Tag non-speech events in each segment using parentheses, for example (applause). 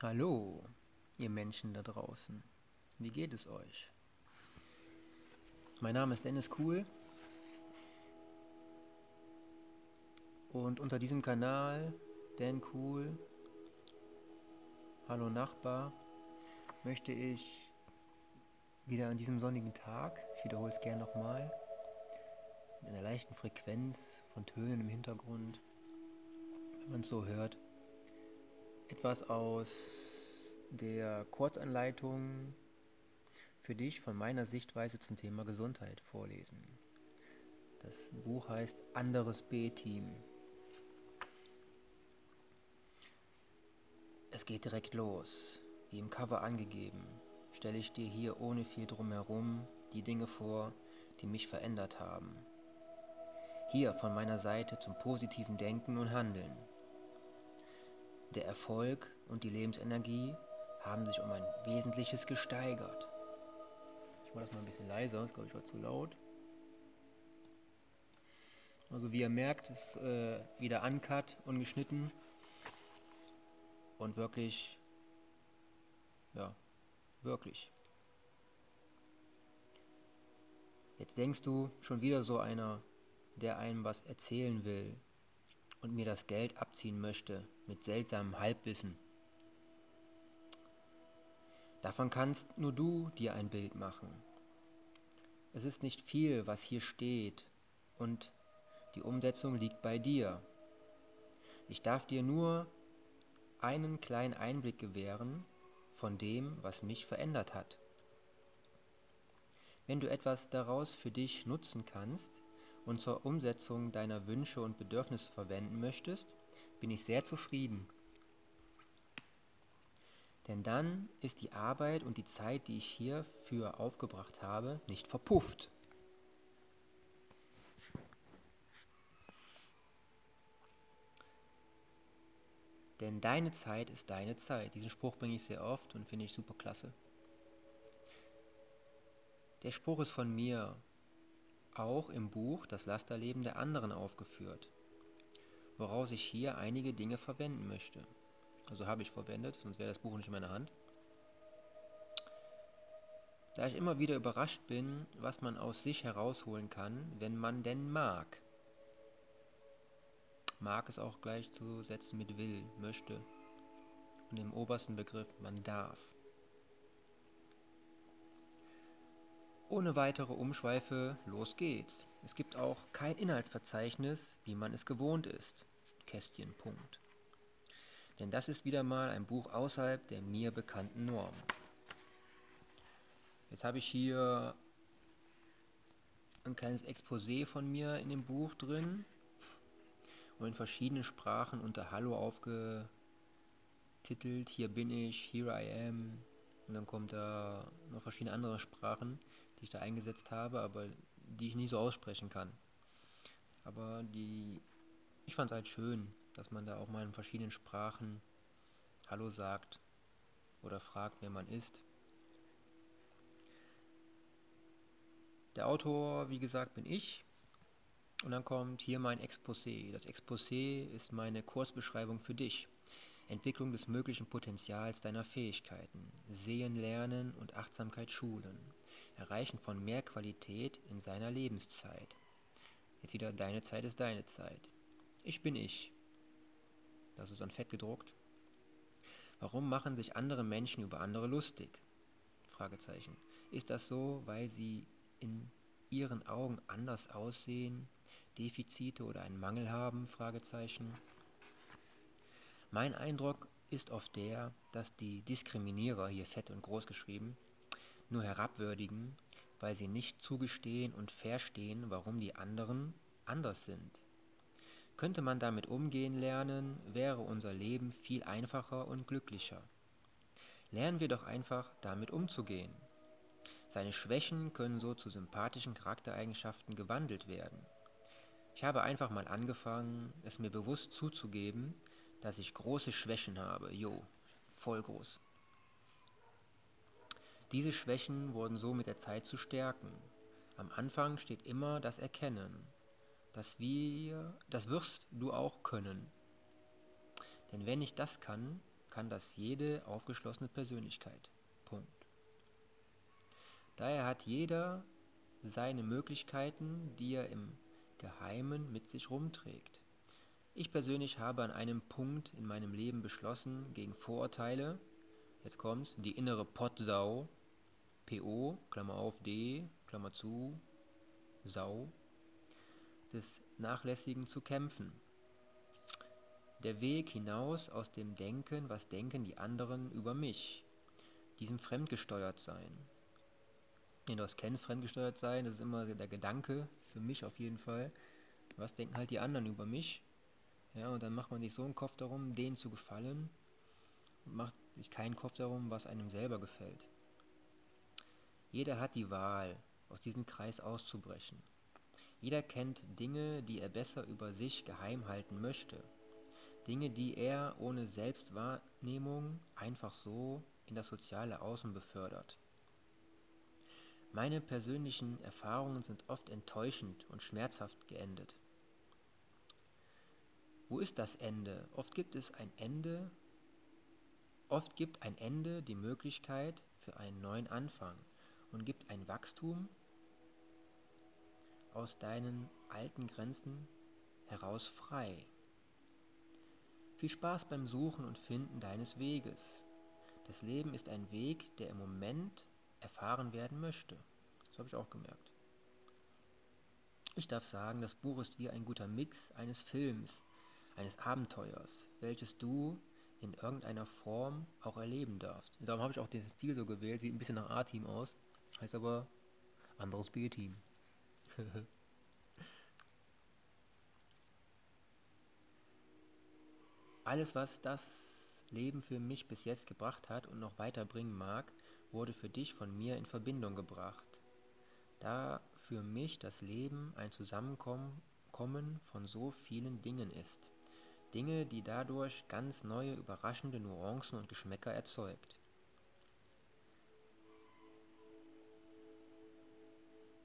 Hallo, ihr Menschen da draußen. Wie geht es euch? Mein Name ist Dennis Kuhl und unter diesem Kanal, Dan Cool, Hallo Nachbar, möchte ich wieder an diesem sonnigen Tag, ich wiederhole es gerne nochmal, in einer leichten Frequenz von Tönen im Hintergrund, wenn man es so hört, etwas aus der Kurzanleitung für dich von meiner Sichtweise zum Thema Gesundheit vorlesen. Das Buch heißt Anderes B-Team. Es geht direkt los, wie im Cover angegeben, stelle ich dir hier ohne viel drumherum die Dinge vor, die mich verändert haben. Hier von meiner Seite zum positiven Denken und Handeln. Der Erfolg und die Lebensenergie haben sich um ein Wesentliches gesteigert. Ich mache das mal ein bisschen leiser, das glaube ich war zu laut. Also wie ihr merkt, ist äh, wieder uncut, ungeschnitten und wirklich, ja, wirklich. Jetzt denkst du schon wieder so einer, der einem was erzählen will und mir das Geld abziehen möchte mit seltsamem Halbwissen. Davon kannst nur du dir ein Bild machen. Es ist nicht viel, was hier steht, und die Umsetzung liegt bei dir. Ich darf dir nur einen kleinen Einblick gewähren von dem, was mich verändert hat. Wenn du etwas daraus für dich nutzen kannst und zur Umsetzung deiner Wünsche und Bedürfnisse verwenden möchtest, bin ich sehr zufrieden. Denn dann ist die Arbeit und die Zeit, die ich hierfür aufgebracht habe, nicht verpufft. Denn deine Zeit ist deine Zeit. Diesen Spruch bringe ich sehr oft und finde ich super klasse. Der Spruch ist von mir auch im Buch Das Lasterleben der anderen aufgeführt, woraus ich hier einige Dinge verwenden möchte. Also habe ich verwendet, sonst wäre das Buch nicht in meiner Hand. Da ich immer wieder überrascht bin, was man aus sich herausholen kann, wenn man denn mag. Mag ist auch gleichzusetzen mit will, möchte. Und im obersten Begriff man darf. Ohne weitere Umschweife, los geht's. Es gibt auch kein Inhaltsverzeichnis, wie man es gewohnt ist. Kästchen, Punkt. Denn das ist wieder mal ein Buch außerhalb der mir bekannten Normen. Jetzt habe ich hier ein kleines Exposé von mir in dem Buch drin und in verschiedenen Sprachen unter Hallo aufgetitelt. Hier bin ich, here I am. Und dann kommt da noch verschiedene andere Sprachen, die ich da eingesetzt habe, aber die ich nie so aussprechen kann. Aber die, ich fand es halt schön, dass man da auch mal in verschiedenen Sprachen Hallo sagt oder fragt, wer man ist. Der Autor, wie gesagt, bin ich. Und dann kommt hier mein Exposé. Das Exposé ist meine Kurzbeschreibung für dich. Entwicklung des möglichen Potenzials deiner Fähigkeiten. Sehen, Lernen und Achtsamkeit schulen. Erreichen von mehr Qualität in seiner Lebenszeit. Jetzt wieder, deine Zeit ist deine Zeit. Ich bin ich. Das ist an Fett gedruckt. Warum machen sich andere Menschen über andere lustig? Fragezeichen. Ist das so, weil sie in ihren Augen anders aussehen, Defizite oder einen Mangel haben? Fragezeichen. Mein Eindruck ist oft der, dass die Diskriminierer, hier fett und groß geschrieben, nur herabwürdigen, weil sie nicht zugestehen und verstehen, warum die anderen anders sind. Könnte man damit umgehen lernen, wäre unser Leben viel einfacher und glücklicher. Lernen wir doch einfach damit umzugehen. Seine Schwächen können so zu sympathischen Charaktereigenschaften gewandelt werden. Ich habe einfach mal angefangen, es mir bewusst zuzugeben, dass ich große Schwächen habe. Jo, voll groß. Diese Schwächen wurden so mit der Zeit zu Stärken. Am Anfang steht immer das Erkennen dass wir, das wirst du auch können. Denn wenn ich das kann, kann das jede aufgeschlossene Persönlichkeit. Punkt. Daher hat jeder seine Möglichkeiten, die er im Geheimen mit sich rumträgt. Ich persönlich habe an einem Punkt in meinem Leben beschlossen, gegen Vorurteile, jetzt kommt's, die innere Pottsau, PO, Klammer auf D, Klammer zu, Sau, des Nachlässigen zu kämpfen. Der Weg hinaus aus dem Denken, was denken die anderen über mich, diesem fremdgesteuert sein. Wenn du das kennst, fremdgesteuert sein, das ist immer der Gedanke, für mich auf jeden Fall, was denken halt die anderen über mich. Ja, und dann macht man sich so einen Kopf darum, denen zu gefallen und macht sich keinen Kopf darum, was einem selber gefällt. Jeder hat die Wahl, aus diesem Kreis auszubrechen. Jeder kennt Dinge, die er besser über sich geheim halten möchte. Dinge, die er ohne Selbstwahrnehmung einfach so in das soziale Außen befördert. Meine persönlichen Erfahrungen sind oft enttäuschend und schmerzhaft geendet. Wo ist das Ende? Oft gibt es ein Ende, oft gibt ein Ende die Möglichkeit für einen neuen Anfang und gibt ein Wachstum aus deinen alten Grenzen heraus frei. Viel Spaß beim Suchen und Finden deines Weges. Das Leben ist ein Weg, der im Moment erfahren werden möchte. Das habe ich auch gemerkt. Ich darf sagen, das Buch ist wie ein guter Mix eines Films, eines Abenteuers, welches du in irgendeiner Form auch erleben darfst. Darum habe ich auch den Stil so gewählt, sieht ein bisschen nach A-Team aus, heißt aber anderes B-Team. (laughs) Alles, was das Leben für mich bis jetzt gebracht hat und noch weiterbringen mag, wurde für dich von mir in Verbindung gebracht. Da für mich das Leben ein Zusammenkommen von so vielen Dingen ist. Dinge, die dadurch ganz neue, überraschende Nuancen und Geschmäcker erzeugt.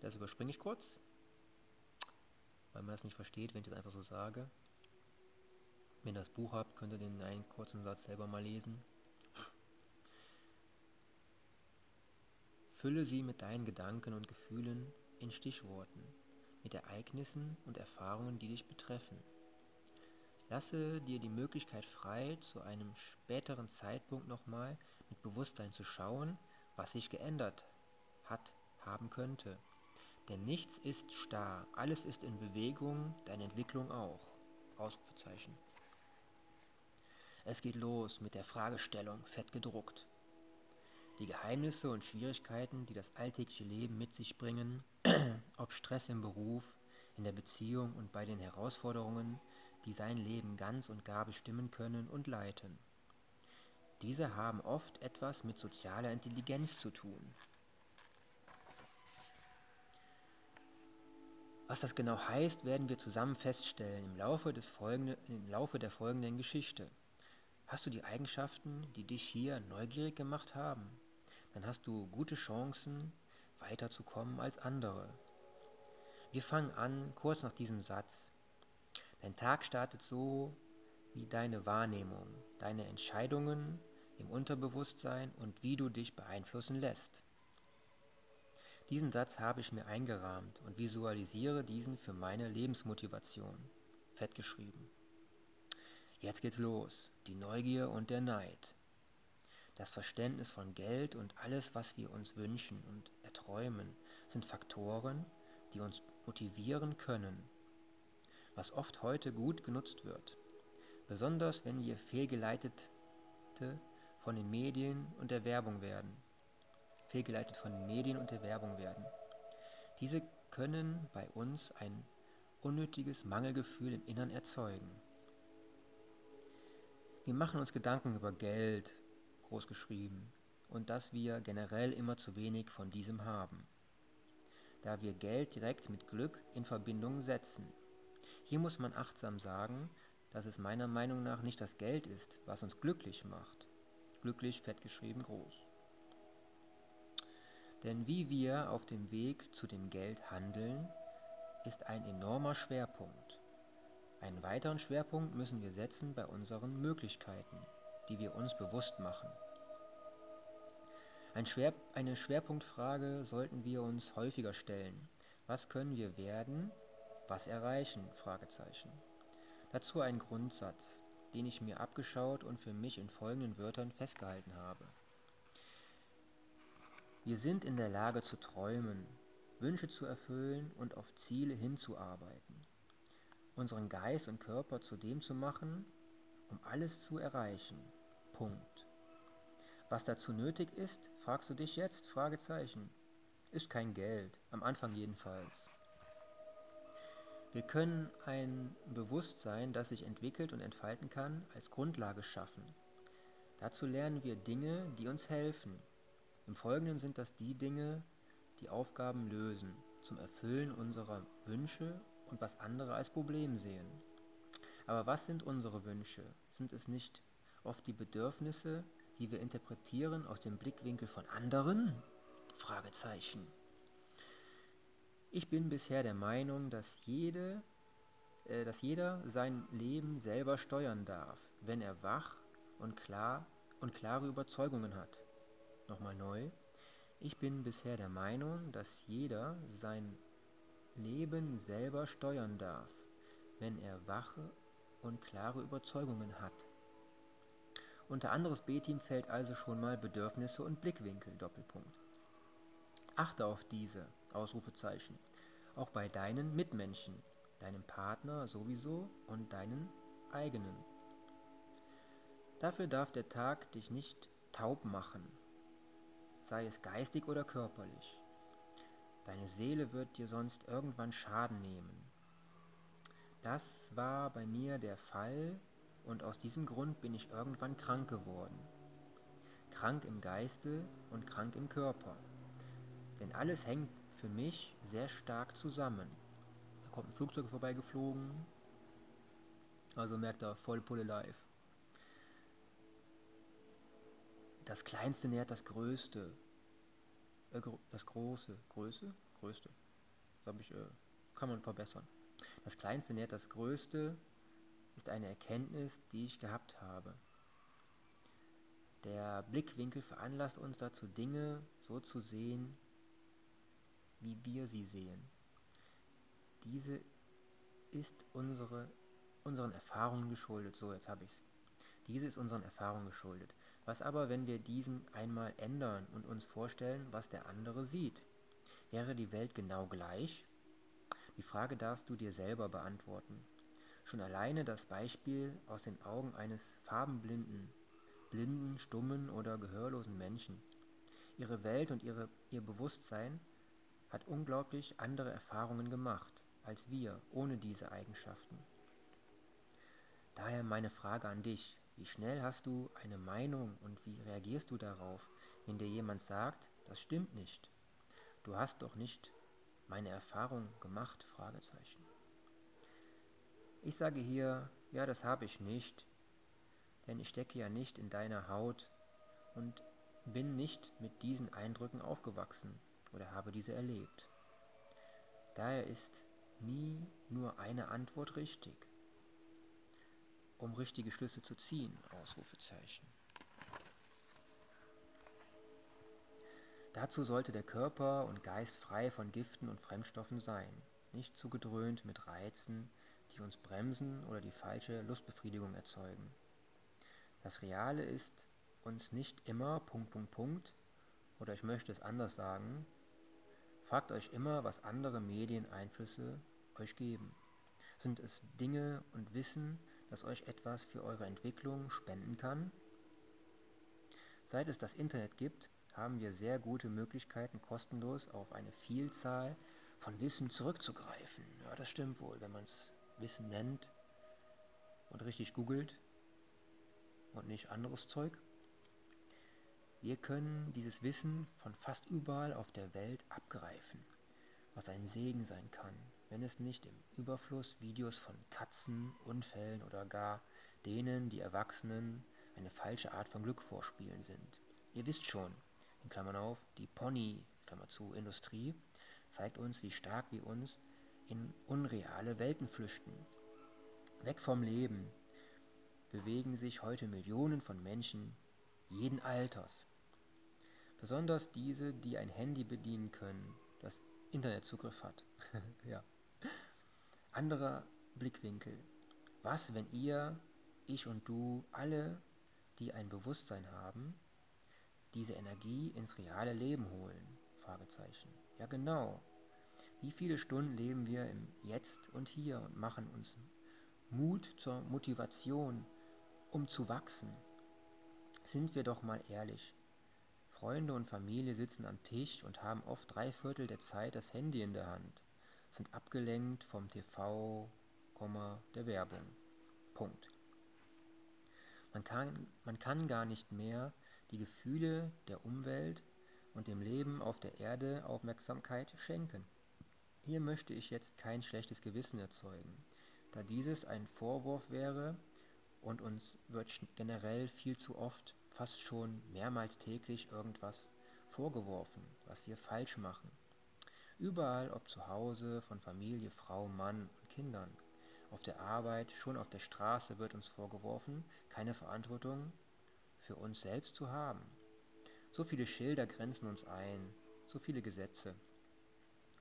Das überspringe ich kurz, weil man das nicht versteht, wenn ich das einfach so sage. Wenn ihr das Buch habt, könnt ihr den einen kurzen Satz selber mal lesen. Fülle sie mit deinen Gedanken und Gefühlen in Stichworten, mit Ereignissen und Erfahrungen, die dich betreffen. Lasse dir die Möglichkeit frei, zu einem späteren Zeitpunkt nochmal mit Bewusstsein zu schauen, was sich geändert hat, haben könnte. Denn nichts ist starr, alles ist in Bewegung, deine Entwicklung auch. Ausrufezeichen. Es geht los mit der Fragestellung, fett gedruckt. Die Geheimnisse und Schwierigkeiten, die das alltägliche Leben mit sich bringen, (clears throat) ob Stress im Beruf, in der Beziehung und bei den Herausforderungen, die sein Leben ganz und gar bestimmen können und leiten. Diese haben oft etwas mit sozialer Intelligenz zu tun. Was das genau heißt, werden wir zusammen feststellen im Laufe, des folgende, im Laufe der folgenden Geschichte. Hast du die Eigenschaften, die dich hier neugierig gemacht haben, dann hast du gute Chancen, weiterzukommen als andere. Wir fangen an kurz nach diesem Satz. Dein Tag startet so wie deine Wahrnehmung, deine Entscheidungen im Unterbewusstsein und wie du dich beeinflussen lässt. Diesen Satz habe ich mir eingerahmt und visualisiere diesen für meine Lebensmotivation. Fett geschrieben. Jetzt geht's los. Die Neugier und der Neid. Das Verständnis von Geld und alles, was wir uns wünschen und erträumen, sind Faktoren, die uns motivieren können, was oft heute gut genutzt wird, besonders wenn wir fehlgeleitete von den Medien und der Werbung werden. Fehlgeleitet von den Medien und der Werbung werden. Diese können bei uns ein unnötiges Mangelgefühl im Innern erzeugen. Wir machen uns Gedanken über Geld, groß geschrieben, und dass wir generell immer zu wenig von diesem haben, da wir Geld direkt mit Glück in Verbindung setzen. Hier muss man achtsam sagen, dass es meiner Meinung nach nicht das Geld ist, was uns glücklich macht. Glücklich fett geschrieben groß. Denn wie wir auf dem Weg zu dem Geld handeln, ist ein enormer Schwerpunkt. Einen weiteren Schwerpunkt müssen wir setzen bei unseren Möglichkeiten. die wir uns bewusst machen. Ein Schwer, eine Schwerpunktfrage sollten wir uns häufiger stellen. Was können wir werden? Was erreichen? Dazu ein Grundsatz, den ich mir abgeschaut und für mich in folgenden Wörtern festgehalten habe. Wir sind in der Lage zu träumen, Wünsche zu erfüllen und auf Ziele hinzuarbeiten. Unseren Geist und Körper zu dem zu machen, um alles zu erreichen. Punkt. Was dazu nötig ist, fragst du dich jetzt? Ist kein Geld, am Anfang jedenfalls. Wir können ein Bewusstsein, das sich entwickelt und entfalten kann, als Grundlage schaffen. Dazu lernen wir Dinge, die uns helfen, im Folgenden sind das die Dinge, die Aufgaben lösen, zum Erfüllen unserer Wünsche und was andere als Problem sehen. Aber was sind unsere Wünsche? Sind es nicht oft die Bedürfnisse, die wir interpretieren aus dem Blickwinkel von anderen? Fragezeichen. Ich bin bisher der Meinung, dass, jede, äh, dass jeder sein Leben selber steuern darf, wenn er wach und klar und klare Überzeugungen hat. Nochmal neu. Ich bin bisher der Meinung, dass jeder sein Leben selber steuern darf, wenn er wache und klare Überzeugungen hat. Unter anderes B-Team fällt also schon mal Bedürfnisse und Blickwinkel, Doppelpunkt. Achte auf diese, auch bei deinen Mitmenschen, deinem Partner sowieso und deinen eigenen. Dafür darf der Tag dich nicht taub machen, sei es geistig oder körperlich. Deine Seele wird dir sonst irgendwann Schaden nehmen. Das war bei mir der Fall und aus diesem Grund bin ich irgendwann krank geworden. Krank im Geiste und krank im Körper. Denn alles hängt für mich sehr stark zusammen. Da kommt ein Flugzeug vorbeigeflogen, also merkt er voll Pulle live. Das Kleinste nährt das Größte. Äh, das Große. Größe? Größte. Das ich, äh, kann man verbessern. Das Kleinste nährt das Größte ist eine Erkenntnis, die ich gehabt habe. Der Blickwinkel veranlasst uns dazu, Dinge so zu sehen, wie wir sie sehen. Diese ist unsere, unseren Erfahrungen geschuldet. So, jetzt habe ich es. Diese ist unseren Erfahrungen geschuldet. Was aber, wenn wir diesen einmal ändern und uns vorstellen, was der andere sieht? Wäre die Welt genau gleich? Die Frage darfst du dir selber beantworten. Schon alleine das Beispiel aus den Augen eines farbenblinden, blinden, stummen oder gehörlosen Menschen. Ihre Welt und ihre, ihr Bewusstsein hat unglaublich andere Erfahrungen gemacht als wir ohne diese Eigenschaften. Daher meine Frage an dich, wie schnell hast du eine Meinung und wie reagierst du darauf, wenn dir jemand sagt, das stimmt nicht? Du hast doch nicht meine Erfahrung gemacht? Ich sage hier, ja, das habe ich nicht, denn ich stecke ja nicht in deiner Haut und bin nicht mit diesen Eindrücken aufgewachsen oder habe diese erlebt. Daher ist nie nur eine Antwort richtig um richtige Schlüsse zu ziehen. Dazu sollte der Körper und Geist frei von Giften und Fremdstoffen sein, nicht zu gedröhnt mit Reizen, die uns bremsen oder die falsche Lustbefriedigung erzeugen. Das Reale ist uns nicht immer Punkt, Punkt, Punkt, oder ich möchte es anders sagen, fragt euch immer, was andere Medieneinflüsse euch geben. Sind es Dinge und Wissen, das euch etwas für eure Entwicklung spenden kann? Seit es das Internet gibt, haben wir sehr gute Möglichkeiten, kostenlos auf eine Vielzahl von Wissen zurückzugreifen. Ja, das stimmt wohl, wenn man es Wissen nennt und richtig googelt und nicht anderes Zeug. Wir können dieses Wissen von fast überall auf der Welt abgreifen, was ein Segen sein kann wenn es nicht im Überfluss Videos von Katzen, Unfällen oder gar denen, die Erwachsenen eine falsche Art von Glück vorspielen sind. Ihr wisst schon, in Klammern auf, die Pony, Klammer zu, Industrie, zeigt uns, wie stark wir uns in unreale Welten flüchten. Weg vom Leben. bewegen sich heute Millionen von Menschen jeden Alters. Besonders diese, die ein Handy bedienen können, das Internetzugriff hat. (laughs) ja. Anderer Blickwinkel. Was, wenn ihr, ich und du, alle, die ein Bewusstsein haben, diese Energie ins reale Leben holen? Fragezeichen. Ja genau. Wie viele Stunden leben wir im Jetzt und Hier und machen uns Mut zur Motivation, um zu wachsen? Sind wir doch mal ehrlich. Freunde und Familie sitzen am Tisch und haben oft drei Viertel der Zeit das Handy in der Hand, sind abgelenkt vom TV, der Werbung. Punkt. Man kann, man kann gar nicht mehr die Gefühle der Umwelt und dem Leben auf der Erde Aufmerksamkeit schenken. Hier möchte ich jetzt kein schlechtes Gewissen erzeugen, da dieses ein Vorwurf wäre und uns wird generell viel zu oft, fast schon mehrmals täglich irgendwas vorgeworfen, was wir falsch machen. Überall, ob zu Hause, von Familie, Frau, Mann und Kindern, auf der Arbeit, schon auf der Straße wird uns vorgeworfen, keine Verantwortung für uns selbst zu haben. So viele Schilder grenzen uns ein, so viele Gesetze.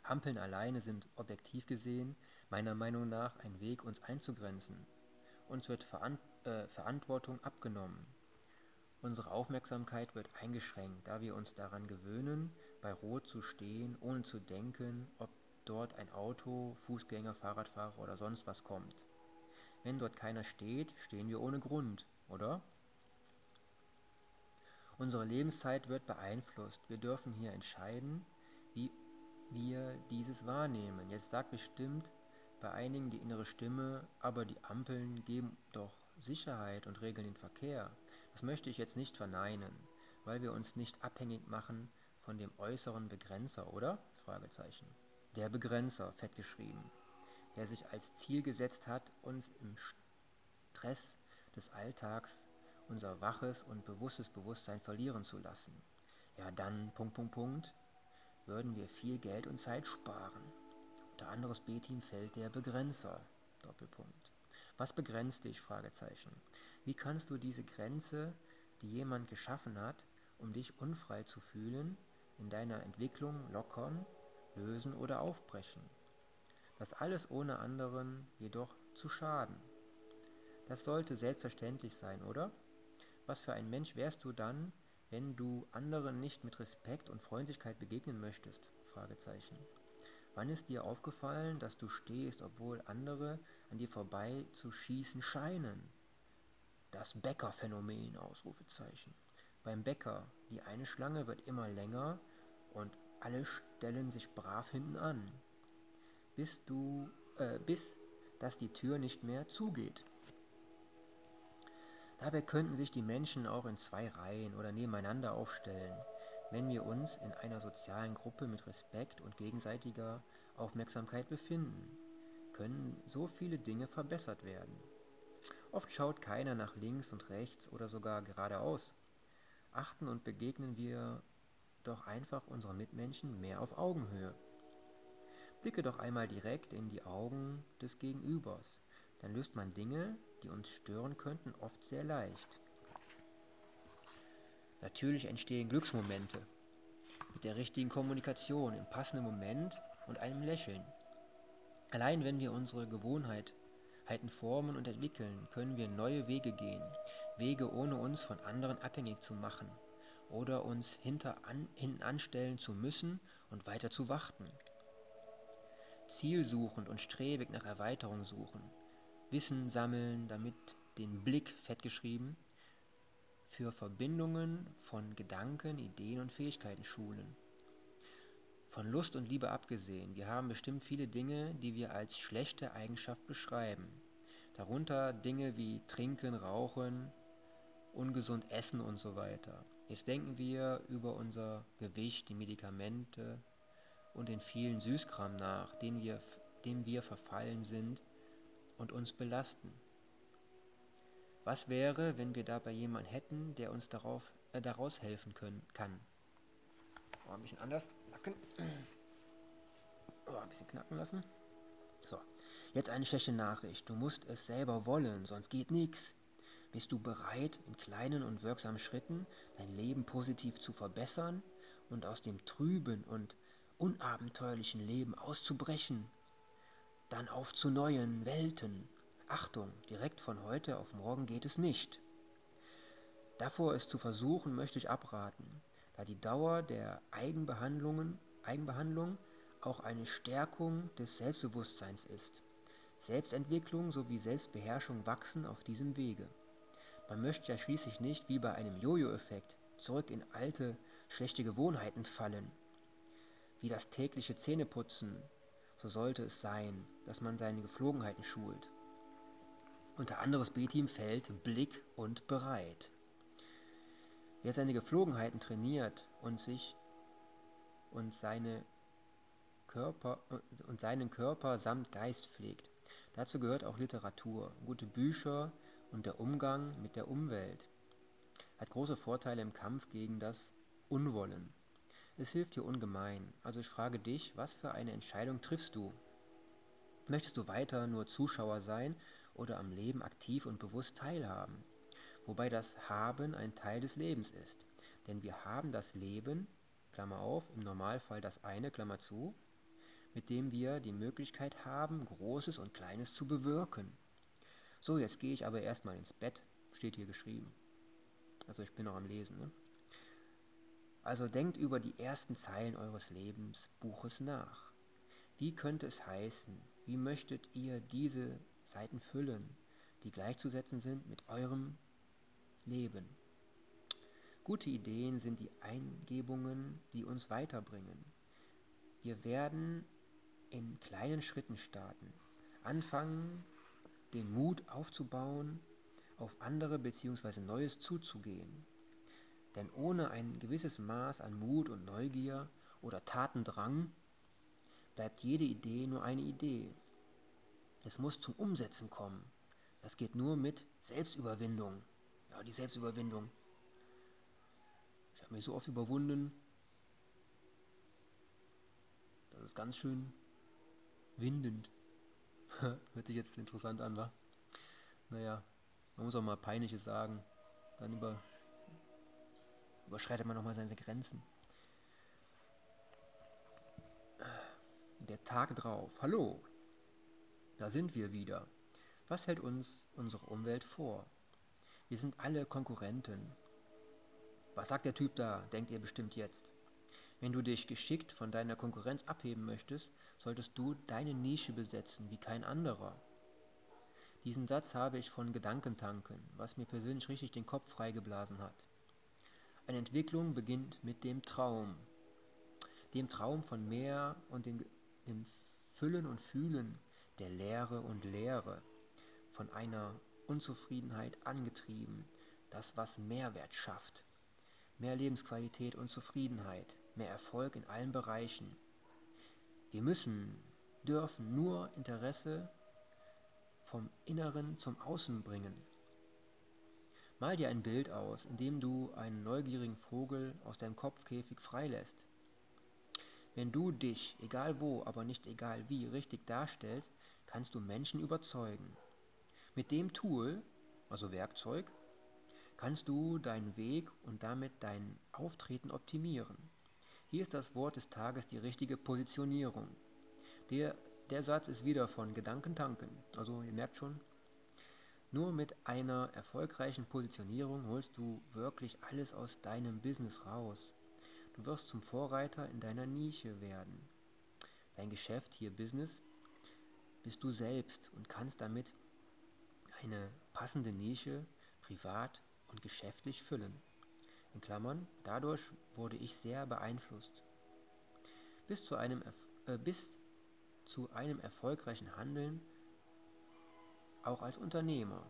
Ampeln alleine sind objektiv gesehen meiner Meinung nach ein Weg, uns einzugrenzen. Uns wird Veran äh, Verantwortung abgenommen. Unsere Aufmerksamkeit wird eingeschränkt, da wir uns daran gewöhnen, bei Rot zu stehen, ohne zu denken, ob dort ein Auto, Fußgänger, Fahrradfahrer oder sonst was kommt. Wenn dort keiner steht, stehen wir ohne Grund, oder? Unsere Lebenszeit wird beeinflusst. Wir dürfen hier entscheiden, wie wir dieses wahrnehmen. Jetzt sagt bestimmt bei einigen die innere Stimme, aber die Ampeln geben doch Sicherheit und regeln den Verkehr. Das möchte ich jetzt nicht verneinen, weil wir uns nicht abhängig machen von dem äußeren Begrenzer, oder? Der Begrenzer, fett geschrieben, der sich als Ziel gesetzt hat, uns im Stress des Alltags unser waches und bewusstes Bewusstsein verlieren zu lassen. Ja, dann, Punkt, Punkt, Punkt, würden wir viel Geld und Zeit sparen. Unter anderes B-Team fällt der Begrenzer. Doppelpunkt. Was begrenzt dich? Fragezeichen. Wie kannst du diese Grenze, die jemand geschaffen hat, um dich unfrei zu fühlen, in deiner Entwicklung lockern, lösen oder aufbrechen? Das alles ohne anderen jedoch zu schaden. Das sollte selbstverständlich sein, oder? Was für ein Mensch wärst du dann, wenn du anderen nicht mit Respekt und Freundlichkeit begegnen möchtest? Wann ist dir aufgefallen, dass du stehst, obwohl andere an dir vorbei zu schießen scheinen? Das Bäckerphänomen, Ausrufezeichen. Beim Bäcker, die eine Schlange wird immer länger und alle stellen sich brav hinten an, bis du, äh, bis dass die Tür nicht mehr zugeht. Dabei könnten sich die Menschen auch in zwei Reihen oder nebeneinander aufstellen, wenn wir uns in einer sozialen Gruppe mit Respekt und gegenseitiger Aufmerksamkeit befinden, können so viele Dinge verbessert werden. Oft schaut keiner nach links und rechts oder sogar geradeaus. Achten und begegnen wir doch einfach unseren Mitmenschen mehr auf Augenhöhe. Blicke doch einmal direkt in die Augen des Gegenübers, dann löst man Dinge, die uns stören könnten, oft sehr leicht. Natürlich entstehen Glücksmomente mit der richtigen Kommunikation im passenden Moment und einem Lächeln. Allein wenn wir unsere Gewohnheiten formen und entwickeln, können wir neue Wege gehen, Wege ohne uns von anderen abhängig zu machen oder uns hinter an, hinten anstellen zu müssen und weiter zu warten. Zielsuchend und strebig nach Erweiterung suchen, Wissen sammeln, damit den Blick fettgeschrieben für Verbindungen von Gedanken, Ideen und Fähigkeiten schulen. Von Lust und Liebe abgesehen, wir haben bestimmt viele Dinge, die wir als schlechte Eigenschaft beschreiben. Darunter Dinge wie Trinken, Rauchen, ungesund essen und so weiter. Jetzt denken wir über unser Gewicht, die Medikamente und den vielen Süßkram nach, den wir, dem wir verfallen sind und uns belasten. Was wäre, wenn wir dabei jemanden hätten, der uns darauf, äh, daraus helfen können, kann? Oh, ein bisschen anders knacken. Oh, ein bisschen knacken lassen. So, jetzt eine schlechte Nachricht. Du musst es selber wollen, sonst geht nichts. Bist du bereit, in kleinen und wirksamen Schritten dein Leben positiv zu verbessern und aus dem trüben und unabenteuerlichen Leben auszubrechen? Dann auf zu neuen Welten. Achtung, direkt von heute auf morgen geht es nicht. Davor es zu versuchen, möchte ich abraten, da die Dauer der Eigenbehandlungen, Eigenbehandlung auch eine Stärkung des Selbstbewusstseins ist. Selbstentwicklung sowie Selbstbeherrschung wachsen auf diesem Wege. Man möchte ja schließlich nicht wie bei einem Jojo-Effekt zurück in alte, schlechte Gewohnheiten fallen. Wie das tägliche Zähneputzen, so sollte es sein, dass man seine Geflogenheiten schult. Unter anderes B-Team fällt Blick und bereit. Wer seine Geflogenheiten trainiert und sich und seine Körper und seinen Körper samt Geist pflegt. Dazu gehört auch Literatur, gute Bücher, und der Umgang mit der Umwelt hat große Vorteile im Kampf gegen das Unwollen. Es hilft dir ungemein. Also ich frage dich, was für eine Entscheidung triffst du? Möchtest du weiter nur Zuschauer sein oder am Leben aktiv und bewusst teilhaben? Wobei das Haben ein Teil des Lebens ist. Denn wir haben das Leben, Klammer auf, im Normalfall das eine, Klammer zu, mit dem wir die Möglichkeit haben, Großes und Kleines zu bewirken. So, jetzt gehe ich aber erstmal ins Bett, steht hier geschrieben. Also ich bin noch am Lesen. Ne? Also denkt über die ersten Zeilen eures Lebensbuches nach. Wie könnte es heißen? Wie möchtet ihr diese Seiten füllen, die gleichzusetzen sind mit eurem Leben? Gute Ideen sind die Eingebungen, die uns weiterbringen. Wir werden in kleinen Schritten starten. Anfangen den Mut aufzubauen, auf andere bzw. Neues zuzugehen. Denn ohne ein gewisses Maß an Mut und Neugier oder Tatendrang bleibt jede Idee nur eine Idee. Es muss zum Umsetzen kommen. Das geht nur mit Selbstüberwindung. Ja, die Selbstüberwindung. Ich habe mich so oft überwunden. Das ist ganz schön windend. (laughs) Hört sich jetzt interessant an, wa? Naja, man muss auch mal Peinliches sagen. Dann über, überschreitet man nochmal seine Grenzen. Der Tag drauf. Hallo, da sind wir wieder. Was hält uns unsere Umwelt vor? Wir sind alle Konkurrenten. Was sagt der Typ da, denkt ihr bestimmt jetzt. Wenn du dich geschickt von deiner Konkurrenz abheben möchtest, solltest du deine Nische besetzen wie kein anderer. Diesen Satz habe ich von Gedankentanken, was mir persönlich richtig den Kopf freigeblasen hat. Eine Entwicklung beginnt mit dem Traum. Dem Traum von mehr und dem, dem Füllen und Fühlen der Lehre und Lehre, von einer Unzufriedenheit angetrieben, das was Mehrwert schafft, mehr Lebensqualität und Zufriedenheit, mehr Erfolg in allen Bereichen. Wir müssen, dürfen nur Interesse vom Inneren zum Außen bringen. Mal dir ein Bild aus, in dem du einen neugierigen Vogel aus deinem Kopfkäfig freilässt. Wenn du dich, egal wo, aber nicht egal wie, richtig darstellst, kannst du Menschen überzeugen. Mit dem Tool, also Werkzeug, kannst du deinen Weg und damit dein Auftreten optimieren. Hier ist das Wort des Tages die richtige Positionierung. Der, der Satz ist wieder von Gedankentanken. Also ihr merkt schon, nur mit einer erfolgreichen Positionierung holst du wirklich alles aus deinem Business raus. Du wirst zum Vorreiter in deiner Nische werden. Dein Geschäft, hier Business, bist du selbst und kannst damit eine passende Nische privat und geschäftlich füllen in Klammern, dadurch wurde ich sehr beeinflusst. Bis zu einem, äh, bis zu einem erfolgreichen Handeln, auch als Unternehmer.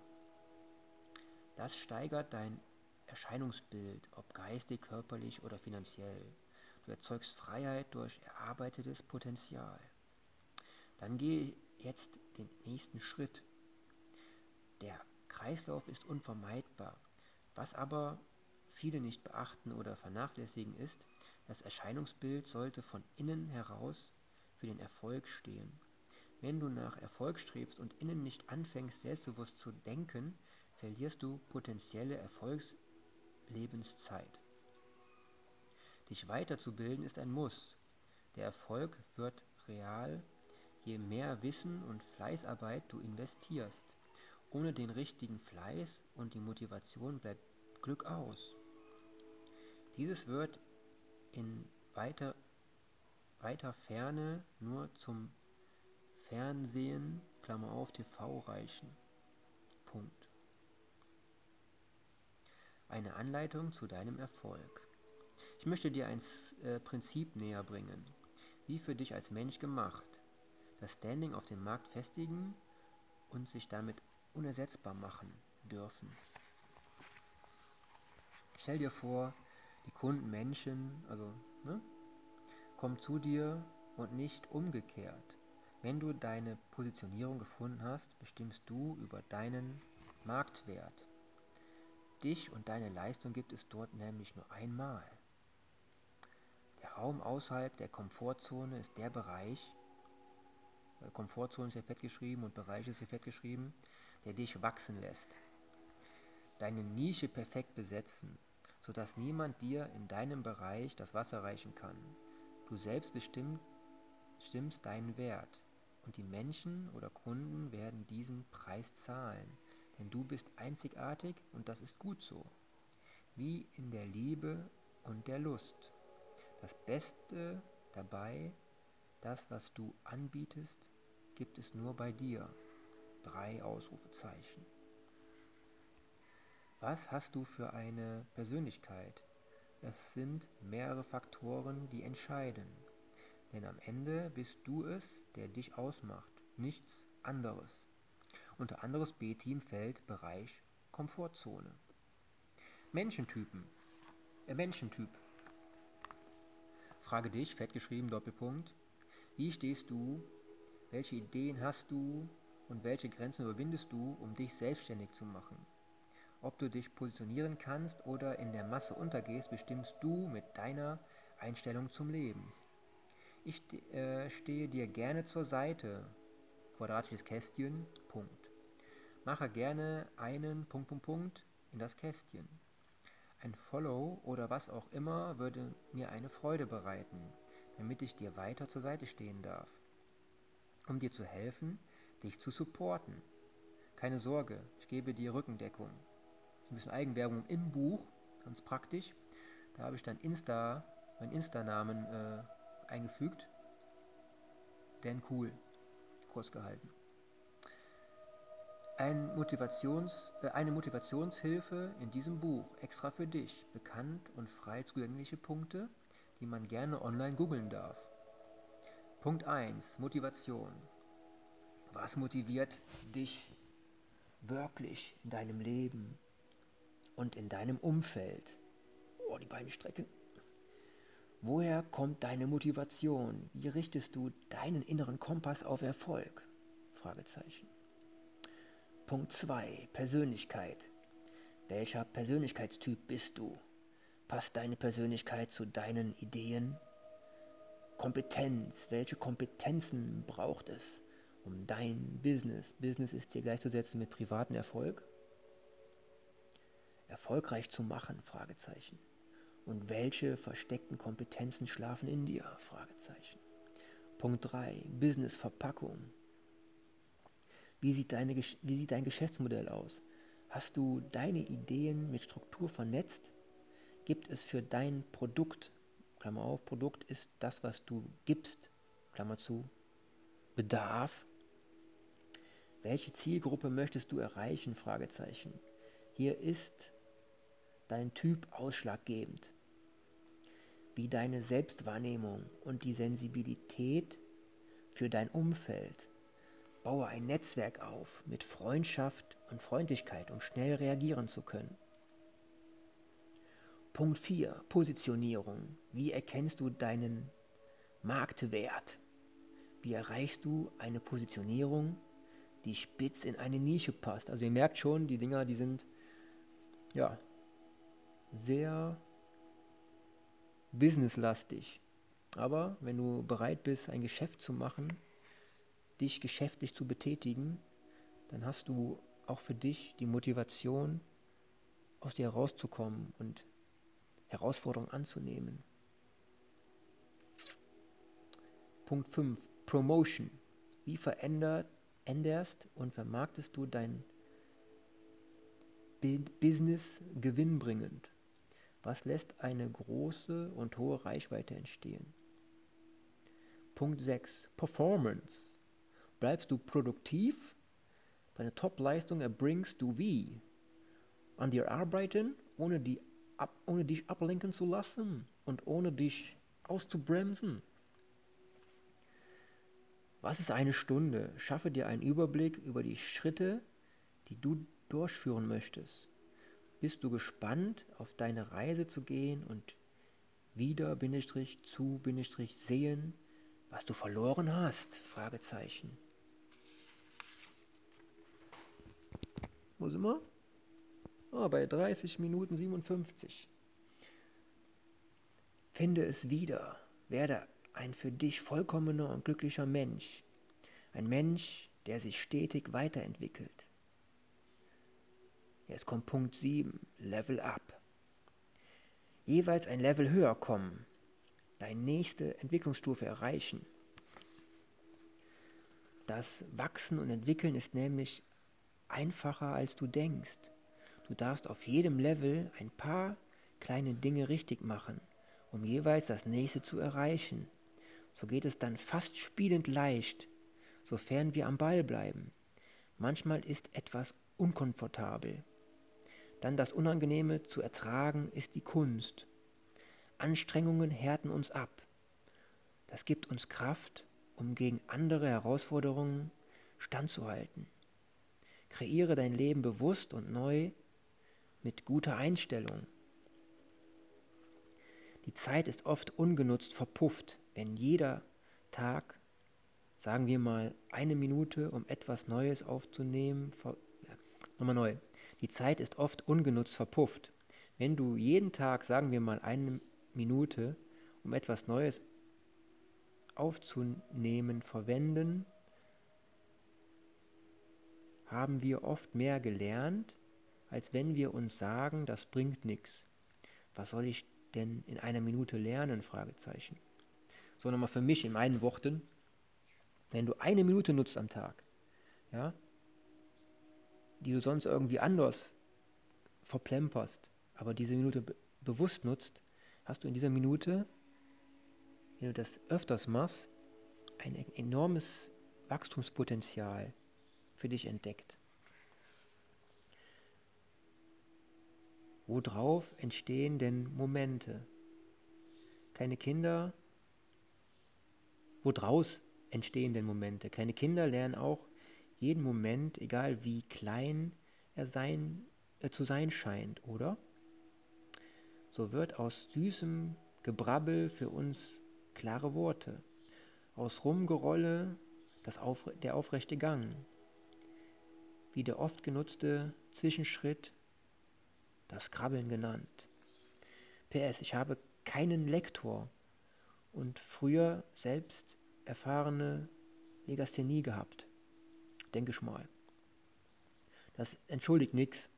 Das steigert dein Erscheinungsbild, ob geistig, körperlich oder finanziell. Du erzeugst Freiheit durch erarbeitetes Potenzial. Dann gehe jetzt den nächsten Schritt. Der Kreislauf ist unvermeidbar. Was aber viele nicht beachten oder vernachlässigen ist, das Erscheinungsbild sollte von innen heraus für den Erfolg stehen. Wenn du nach Erfolg strebst und innen nicht anfängst, selbstbewusst zu denken, verlierst du potenzielle Erfolgslebenszeit. Dich weiterzubilden ist ein Muss. Der Erfolg wird real, je mehr Wissen und Fleißarbeit du investierst. Ohne den richtigen Fleiß und die Motivation bleibt Glück aus. Dieses wird in weiter, weiter Ferne nur zum Fernsehen, Klammer auf, TV reichen. Punkt. Eine Anleitung zu deinem Erfolg. Ich möchte dir ein äh, Prinzip näher bringen, wie für dich als Mensch gemacht, das Standing auf dem Markt festigen und sich damit unersetzbar machen dürfen. Stell dir vor, die Kunden, Menschen, also ne, kommen zu dir und nicht umgekehrt. Wenn du deine Positionierung gefunden hast, bestimmst du über deinen Marktwert. Dich und deine Leistung gibt es dort nämlich nur einmal. Der Raum außerhalb der Komfortzone ist der Bereich, äh, Komfortzone ist hier fett geschrieben und Bereich ist hier fett geschrieben, der dich wachsen lässt. Deine Nische perfekt besetzen, sodass niemand dir in deinem Bereich das Wasser reichen kann. Du selbst bestimmst deinen Wert und die Menschen oder Kunden werden diesen Preis zahlen, denn du bist einzigartig und das ist gut so. Wie in der Liebe und der Lust. Das Beste dabei, das, was du anbietest, gibt es nur bei dir. Drei Ausrufezeichen. Was hast du für eine Persönlichkeit? Es sind mehrere Faktoren, die entscheiden. Denn am Ende bist du es, der dich ausmacht, nichts anderes. Unter anderes B-Team fällt Bereich Komfortzone. Menschentypen. Der Menschentyp. Frage dich, fettgeschrieben, Doppelpunkt. Wie stehst du? Welche Ideen hast du? Und welche Grenzen überwindest du, um dich selbstständig zu machen? Ob du dich positionieren kannst oder in der Masse untergehst, bestimmst du mit deiner Einstellung zum Leben. Ich äh, stehe dir gerne zur Seite. Quadratisches Kästchen, Punkt. Mache gerne einen Punkt, Punkt, Punkt in das Kästchen. Ein Follow oder was auch immer würde mir eine Freude bereiten, damit ich dir weiter zur Seite stehen darf. Um dir zu helfen, dich zu supporten. Keine Sorge, ich gebe dir Rückendeckung ein bisschen Eigenwerbung im Buch, ganz praktisch. Da habe ich dann Insta, meinen Insta-Namen äh, eingefügt. Denn cool, kurz gehalten. Ein Motivations, äh, eine Motivationshilfe in diesem Buch, extra für dich, bekannt und frei zugängliche Punkte, die man gerne online googeln darf. Punkt 1, Motivation. Was motiviert dich wirklich in deinem Leben? und in deinem Umfeld. Oh, die Beine strecken. Woher kommt deine Motivation? Wie richtest du deinen inneren Kompass auf Erfolg? Fragezeichen. Punkt 2. Persönlichkeit. Welcher Persönlichkeitstyp bist du? Passt deine Persönlichkeit zu deinen Ideen? Kompetenz. Welche Kompetenzen braucht es, um dein Business, Business ist hier gleichzusetzen mit privatem Erfolg, erfolgreich zu machen? Fragezeichen. Und welche versteckten Kompetenzen schlafen in dir? Fragezeichen. Punkt 3. Business Verpackung. Wie sieht, deine, wie sieht dein Geschäftsmodell aus? Hast du deine Ideen mit Struktur vernetzt? Gibt es für dein Produkt, Klammer auf, Produkt ist das, was du gibst, Klammer zu, Bedarf? Welche Zielgruppe möchtest du erreichen? Fragezeichen. Hier ist dein Typ ausschlaggebend, wie deine Selbstwahrnehmung und die Sensibilität für dein Umfeld. Baue ein Netzwerk auf mit Freundschaft und Freundlichkeit, um schnell reagieren zu können. Punkt 4. Positionierung. Wie erkennst du deinen Marktwert? Wie erreichst du eine Positionierung, die spitz in eine Nische passt? Also ihr merkt schon, die Dinger, die sind ja sehr businesslastig. Aber wenn du bereit bist, ein Geschäft zu machen, dich geschäftlich zu betätigen, dann hast du auch für dich die Motivation, aus dir herauszukommen und Herausforderungen anzunehmen. Punkt 5. Promotion. Wie verändert, änderst und vermarktest du dein Business gewinnbringend? Was lässt eine große und hohe Reichweite entstehen? Punkt 6. Performance. Bleibst du produktiv? Deine Top-Leistung erbringst du wie? An dir arbeiten, ohne, die ab, ohne dich ablenken zu lassen und ohne dich auszubremsen. Was ist eine Stunde? Schaffe dir einen Überblick über die Schritte, die du durchführen möchtest. Bist du gespannt, auf deine Reise zu gehen und wieder, Bindestrich, zu, Bindestrich, sehen, was du verloren hast? Fragezeichen. Wo sind wir? Ah, bei 30 Minuten 57. Finde es wieder. Werde ein für dich vollkommener und glücklicher Mensch. Ein Mensch, der sich stetig weiterentwickelt. Jetzt kommt Punkt 7, Level Up. Jeweils ein Level höher kommen, deine nächste Entwicklungsstufe erreichen. Das Wachsen und Entwickeln ist nämlich einfacher, als du denkst. Du darfst auf jedem Level ein paar kleine Dinge richtig machen, um jeweils das nächste zu erreichen. So geht es dann fast spielend leicht, sofern wir am Ball bleiben. Manchmal ist etwas unkomfortabel. Dann das Unangenehme zu ertragen ist die Kunst. Anstrengungen härten uns ab. Das gibt uns Kraft, um gegen andere Herausforderungen standzuhalten. Kreiere dein Leben bewusst und neu mit guter Einstellung. Die Zeit ist oft ungenutzt verpufft, wenn jeder Tag, sagen wir mal, eine Minute, um etwas Neues aufzunehmen, ja, nochmal neu. Die Zeit ist oft ungenutzt verpufft. Wenn du jeden Tag, sagen wir mal, eine Minute, um etwas Neues aufzunehmen, verwenden, haben wir oft mehr gelernt, als wenn wir uns sagen, das bringt nichts. Was soll ich denn in einer Minute lernen? Fragezeichen. So nochmal für mich in meinen Worten, wenn du eine Minute nutzt am Tag, ja, die du sonst irgendwie anders verplemperst, aber diese Minute be bewusst nutzt, hast du in dieser Minute, wenn du das öfters machst, ein enormes Wachstumspotenzial für dich entdeckt. Worauf entstehen denn Momente? Kleine Kinder, woraus entstehen denn Momente? Kleine Kinder lernen auch jeden Moment, egal wie klein er sein, äh, zu sein scheint, oder? So wird aus süßem Gebrabbel für uns klare Worte, aus Rumgerolle das Aufre der aufrechte Gang, wie der oft genutzte Zwischenschritt das Krabbeln genannt. PS, ich habe keinen Lektor und früher selbst erfahrene Legasthenie gehabt. Denke ich mal. Das entschuldigt nichts,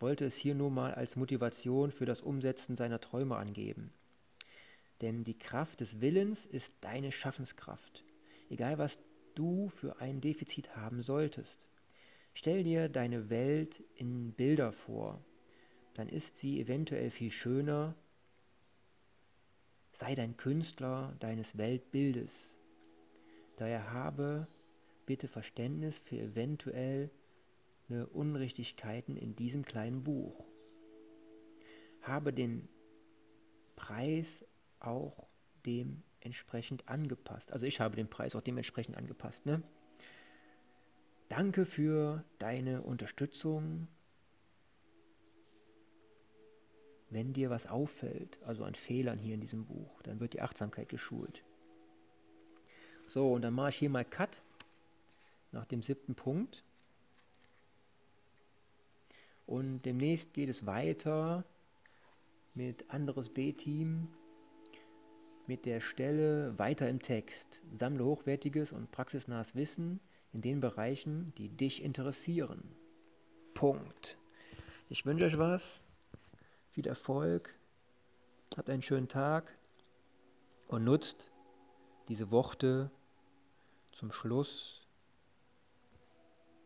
wollte es hier nur mal als Motivation für das Umsetzen seiner Träume angeben. Denn die Kraft des Willens ist deine Schaffenskraft, egal was du für ein Defizit haben solltest. Stell dir deine Welt in Bilder vor, dann ist sie eventuell viel schöner. Sei dein Künstler deines Weltbildes. Daher habe bitte Verständnis für eventuelle Unrichtigkeiten in diesem kleinen Buch. Habe den Preis auch dementsprechend angepasst. Also ich habe den Preis auch dementsprechend angepasst. Ne? Danke für deine Unterstützung wenn dir was auffällt, also an Fehlern hier in diesem Buch, dann wird die Achtsamkeit geschult. So, und dann mache ich hier mal Cut nach dem siebten Punkt. Und demnächst geht es weiter mit anderes B-Team mit der Stelle weiter im Text. Sammle hochwertiges und praxisnahes Wissen in den Bereichen, die dich interessieren. Punkt. Ich wünsche euch was, viel Erfolg, habt einen schönen Tag und nutzt diese Worte zum Schluss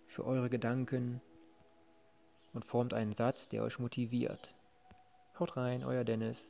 für eure Gedanken und formt einen Satz, der euch motiviert. Haut rein, euer Dennis.